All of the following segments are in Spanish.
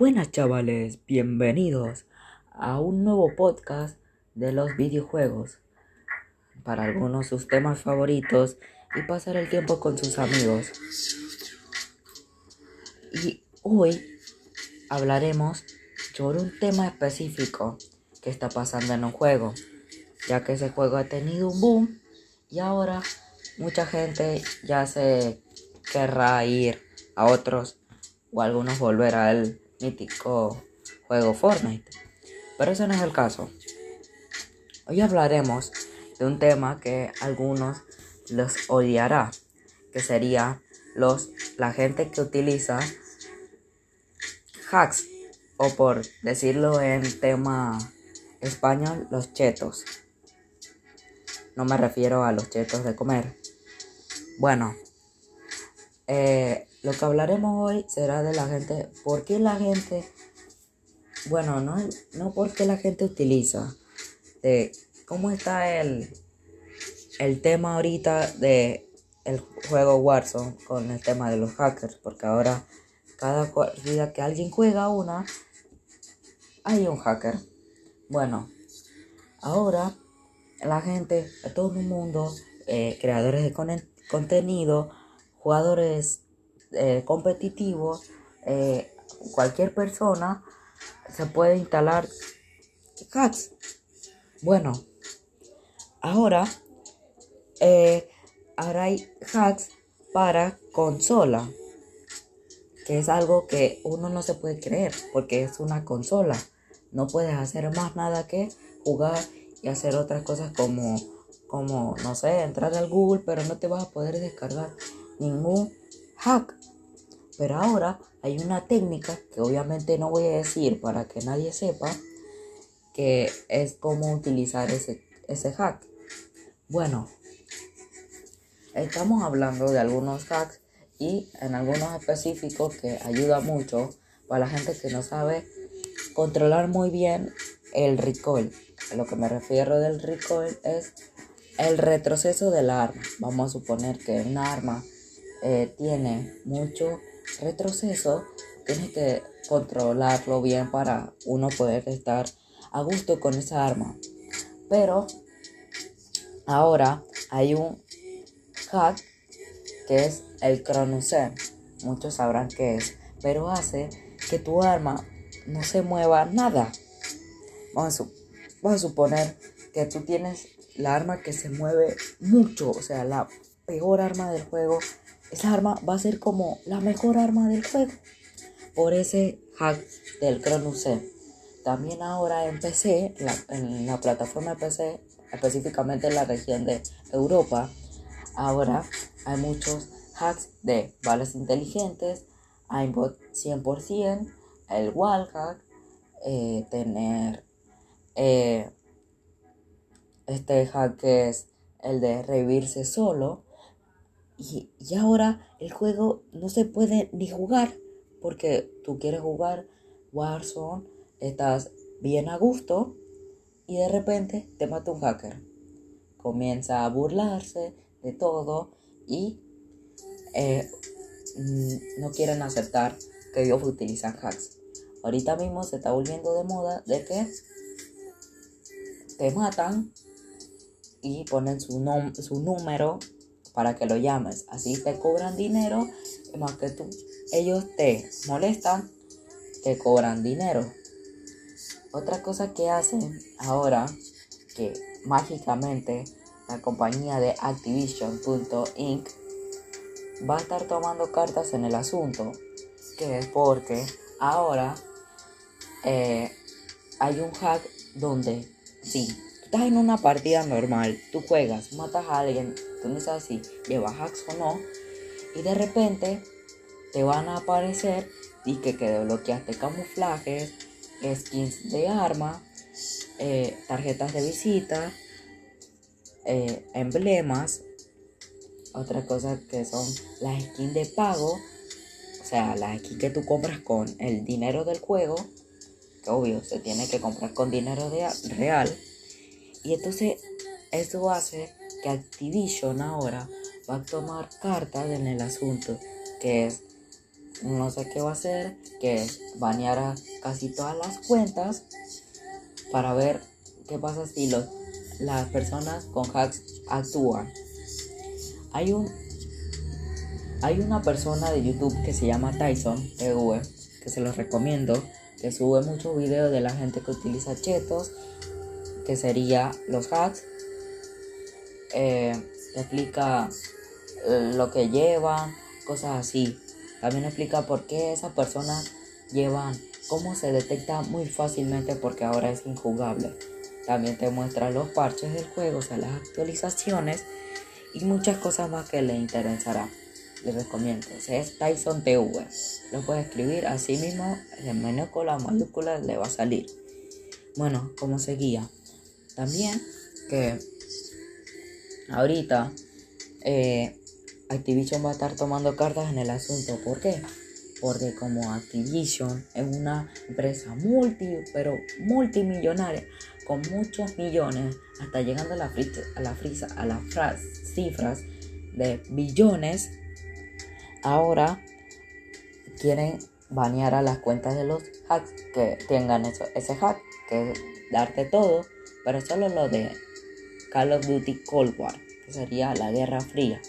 Buenas chavales, bienvenidos a un nuevo podcast de los videojuegos. Para algunos sus temas favoritos y pasar el tiempo con sus amigos. Y hoy hablaremos sobre un tema específico que está pasando en un juego, ya que ese juego ha tenido un boom y ahora mucha gente ya se querrá ir a otros o algunos volver al mítico juego Fortnite. Pero ese no es el caso. Hoy hablaremos de un tema que algunos los odiará, que sería los la gente que utiliza hacks o por decirlo en tema español, los chetos. No me refiero a los chetos de comer. Bueno, eh, lo que hablaremos hoy será de la gente, por qué la gente, bueno, no, no por qué la gente utiliza, de cómo está el, el tema ahorita de el juego Warzone con el tema de los hackers, porque ahora cada partida que alguien juega una, hay un hacker. Bueno, ahora la gente, todo el mundo, eh, creadores de contenido, jugadores eh, competitivos, eh, cualquier persona se puede instalar hacks. Bueno, ahora, eh, ahora hay hacks para consola, que es algo que uno no se puede creer, porque es una consola. No puedes hacer más nada que jugar y hacer otras cosas como, como no sé, entrar al Google, pero no te vas a poder descargar ningún hack. Pero ahora hay una técnica que obviamente no voy a decir para que nadie sepa que es cómo utilizar ese, ese hack. Bueno, estamos hablando de algunos hacks y en algunos específicos que ayuda mucho para la gente que no sabe controlar muy bien el recoil. A lo que me refiero del recoil es el retroceso del arma. Vamos a suponer que una arma eh, tiene mucho retroceso, tienes que controlarlo bien para uno poder estar a gusto con esa arma. Pero ahora hay un hack que es el Chronusen. Muchos sabrán qué es, pero hace que tu arma no se mueva nada. Vamos a suponer que tú tienes la arma que se mueve mucho, o sea, la peor arma del juego esa arma va a ser como la mejor arma del juego. Por ese hack del Cronus. También ahora en PC, en la plataforma PC, específicamente en la región de Europa, ahora hay muchos hacks de balas inteligentes, aimbot 100%, el wallhack, eh, tener eh, este hack que es el de revivirse solo, y, ahora el juego no se puede ni jugar porque tú quieres jugar Warzone, estás bien a gusto y de repente te mata un hacker. Comienza a burlarse de todo y eh, mm, no quieren aceptar que ellos utilizan hacks. Ahorita mismo se está volviendo de moda de que te matan y ponen su, su número para que lo llames. Así te cobran dinero, más que tú, ellos te molestan, te cobran dinero. Otra cosa que hacen ahora, que mágicamente la compañía de Activision.inc va a estar tomando cartas en el asunto, que es porque ahora eh, hay un hack donde, sí, estás en una partida normal, tú juegas, matas a alguien, tú no sabes si llevas hacks o no, y de repente te van a aparecer y que, que desbloqueaste camuflajes, skins de arma, eh, tarjetas de visita, eh, emblemas, otra cosa que son las skins de pago, o sea, las skins que tú compras con el dinero del juego, que obvio se tiene que comprar con dinero de, real y entonces eso hace que Activision ahora va a tomar cartas en el asunto, que es no sé qué va a hacer, que baneara casi todas las cuentas para ver qué pasa si los, las personas con hacks actúan. Hay un hay una persona de YouTube que se llama Tyson TV, que se los recomiendo, que sube muchos videos de la gente que utiliza chetos, que sería los hacks. Eh, explica eh, lo que llevan, cosas así. También explica por qué esas personas llevan, cómo se detecta muy fácilmente porque ahora es injugable. También te muestra los parches del juego, o sea, las actualizaciones y muchas cosas más que le interesará. Les recomiendo. es Tyson TV. Lo puede escribir así mismo, el menú con la mayúscula le va a salir. Bueno, como seguía. También que ahorita eh, Activision va a estar tomando cartas en el asunto. ¿Por qué? Porque como Activision es una empresa multi, pero multimillonaria, con muchos millones, hasta llegando a la, a la, frisa, a las cifras de billones, ahora quieren banear a las cuentas de los hacks que tengan ese hack, que es darte todo, pero solo lo de Call of Duty Cold War, que sería la Guerra Fría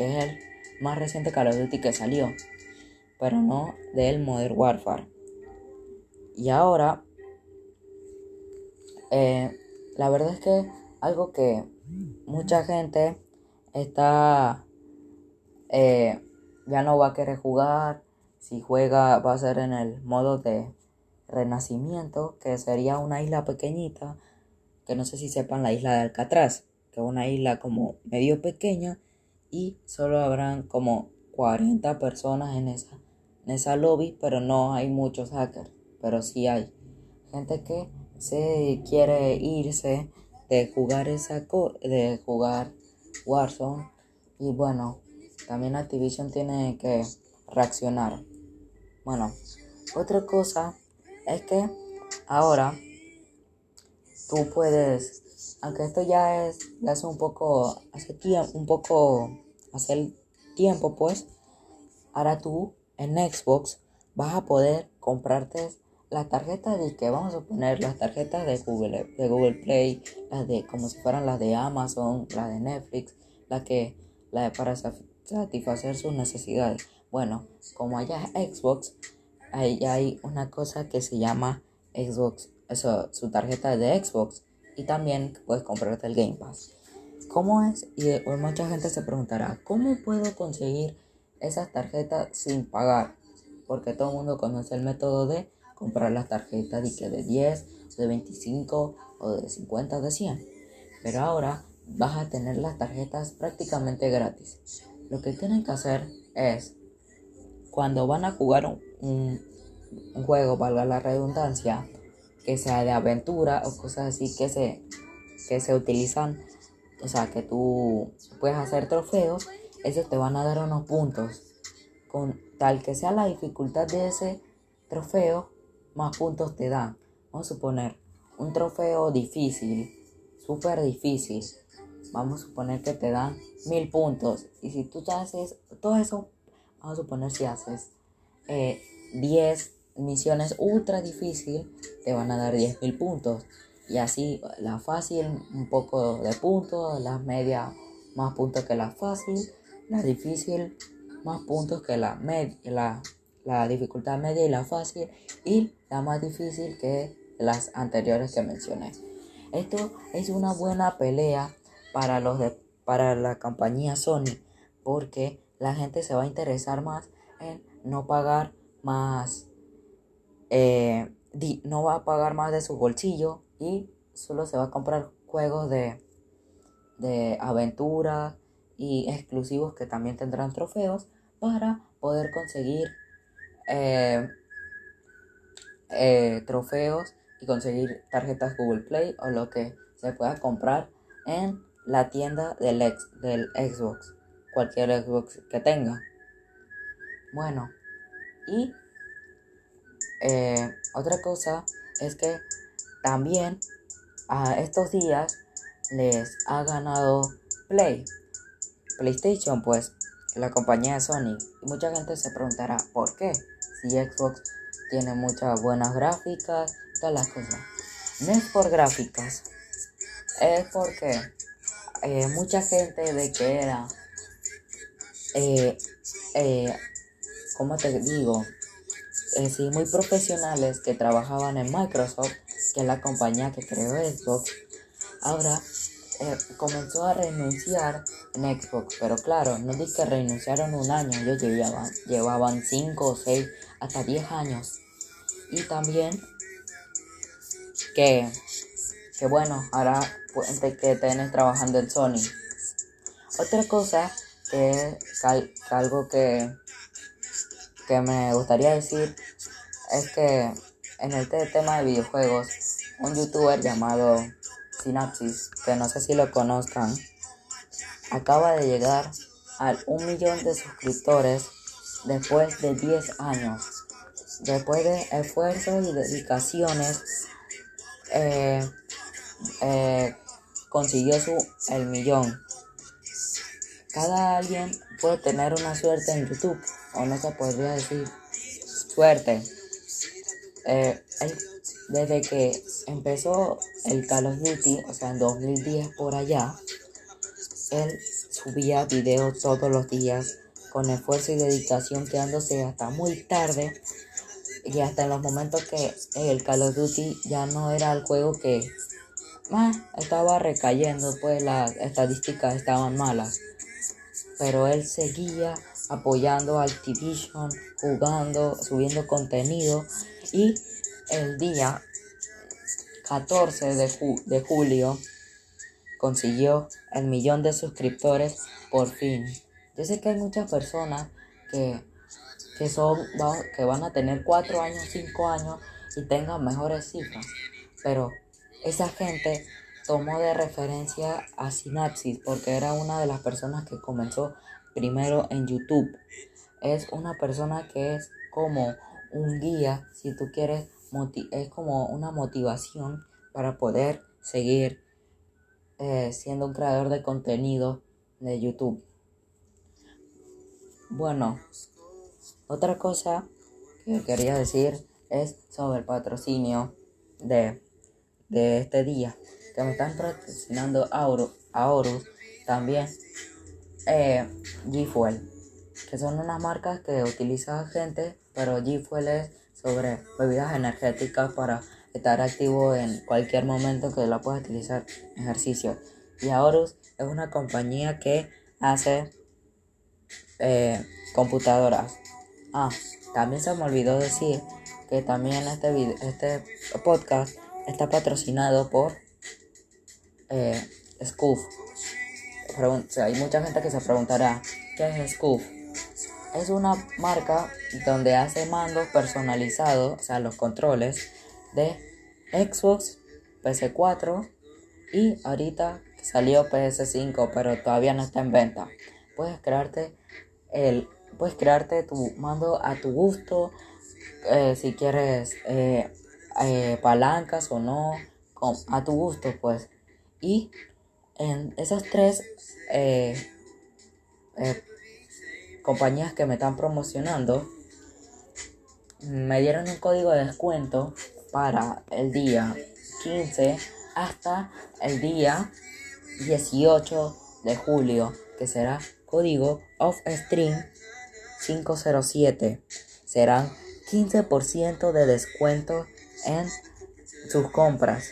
que es el más reciente Call of Duty que salió, pero no del Modern Warfare. Y ahora, eh, la verdad es que algo que mucha gente está eh, ya no va a querer jugar. Si juega va a ser en el modo de renacimiento, que sería una isla pequeñita, que no sé si sepan la isla de Alcatraz, que es una isla como medio pequeña y solo habrán como 40 personas en esa, en esa lobby, pero no hay muchos hackers, pero sí hay gente que se quiere irse de jugar esa de jugar Warzone y bueno, también Activision tiene que reaccionar. Bueno, otra cosa es que ahora tú puedes aunque esto ya es hace un poco hace tiempo un poco hace el tiempo pues ahora tú en Xbox vas a poder comprarte las tarjetas de que vamos a poner las tarjetas de Google de Google Play las de como si fueran las de Amazon las de Netflix las que la de para satisfacer sus necesidades. Bueno como allá Xbox ahí hay una cosa que se llama Xbox eso su tarjeta de Xbox y también puedes comprarte el Game Pass. ¿Cómo es? Y mucha gente se preguntará, ¿cómo puedo conseguir esas tarjetas sin pagar? Porque todo el mundo conoce el método de comprar las tarjetas de, que de 10, de 25 o de 50 o de 100. Pero ahora vas a tener las tarjetas prácticamente gratis. Lo que tienen que hacer es, cuando van a jugar un juego, valga la redundancia, sea de aventura o cosas así que se, que se utilizan, o sea, que tú puedes hacer trofeos, esos te van a dar unos puntos. Con tal que sea la dificultad de ese trofeo, más puntos te dan. Vamos a suponer un trofeo difícil, súper difícil. Vamos a suponer que te dan mil puntos. Y si tú haces todo eso, vamos a suponer si haces eh, 10 misiones ultra difícil te van a dar 10.000 puntos. Y así la fácil un poco de puntos, la media más puntos que la fácil, la difícil más puntos que la, media, la, la dificultad media y la fácil y la más difícil que las anteriores que mencioné. Esto es una buena pelea para los de, para la compañía Sony porque la gente se va a interesar más en no pagar más eh, no va a pagar más de su bolsillo y solo se va a comprar juegos de, de aventura y exclusivos que también tendrán trofeos para poder conseguir eh, eh, trofeos y conseguir tarjetas Google Play o lo que se pueda comprar en la tienda del, del Xbox, cualquier Xbox que tenga. Bueno, y eh, otra cosa es que también a estos días les ha ganado Play. PlayStation, pues la compañía de Sony. Y mucha gente se preguntará, ¿por qué? Si Xbox tiene muchas buenas gráficas, todas las cosas. No es por gráficas, es porque eh, mucha gente de que era, eh, eh, ¿cómo te digo? Eh, sí, muy profesionales que trabajaban en Microsoft, que es la compañía que creó Xbox, ahora eh, comenzó a renunciar en Xbox. Pero claro, no dije que renunciaron un año, ellos llevaban, llevaban 5 o 6, hasta 10 años. Y también que, que bueno, ahora que tenés trabajando en Sony. Otra cosa que es algo que, que me gustaría decir es que en el tema de videojuegos, un youtuber llamado Synapsis, que no sé si lo conozcan, acaba de llegar al un millón de suscriptores después de 10 años. Después de esfuerzos y dedicaciones, eh, eh, consiguió su, el millón. Cada alguien puede tener una suerte en YouTube, o no se podría decir suerte. Eh, desde que empezó el Call of Duty, o sea, en 2010 por allá, él subía videos todos los días con esfuerzo y dedicación, quedándose hasta muy tarde y hasta en los momentos que el Call of Duty ya no era el juego que ah, estaba recayendo, pues las estadísticas estaban malas. Pero él seguía apoyando a Activision, jugando, subiendo contenido y el día 14 de, de julio consiguió el millón de suscriptores por fin. Yo sé que hay muchas personas que, que, son, que van a tener 4 años, 5 años y tengan mejores cifras, pero esa gente tomó de referencia a Synapsis porque era una de las personas que comenzó primero en YouTube. Es una persona que es como un guía, si tú quieres es como una motivación para poder seguir eh, siendo un creador de contenido de YouTube. Bueno, otra cosa que quería decir es sobre el patrocinio de, de este día. Que me están patrocinando a Horus, también eh, G Fuel, que son unas marcas que utiliza gente, pero G Fuel es sobre bebidas energéticas para estar activo en cualquier momento que la puedas utilizar ejercicio. Y Aorus es una compañía que hace eh, computadoras. Ah, también se me olvidó decir que también este, video, este podcast está patrocinado por eh, Scoof. hay mucha gente que se preguntará, ¿qué es Scoof? es una marca donde hace mandos personalizados, o sea, los controles de Xbox, PS4 y ahorita salió PS5, pero todavía no está en venta. Puedes crearte el puedes crearte tu mando a tu gusto, eh, si quieres eh, eh, palancas o no, a tu gusto, pues. Y en esas tres compañías que me están promocionando me dieron un código de descuento para el día 15 hasta el día 18 de julio, que será código of stream 507. Serán 15% de descuento en sus compras.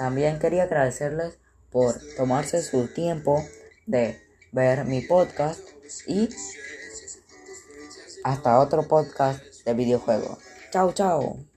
También quería agradecerles por tomarse su tiempo de ver mi podcast y hasta otro podcast de videojuegos. Chao, chao.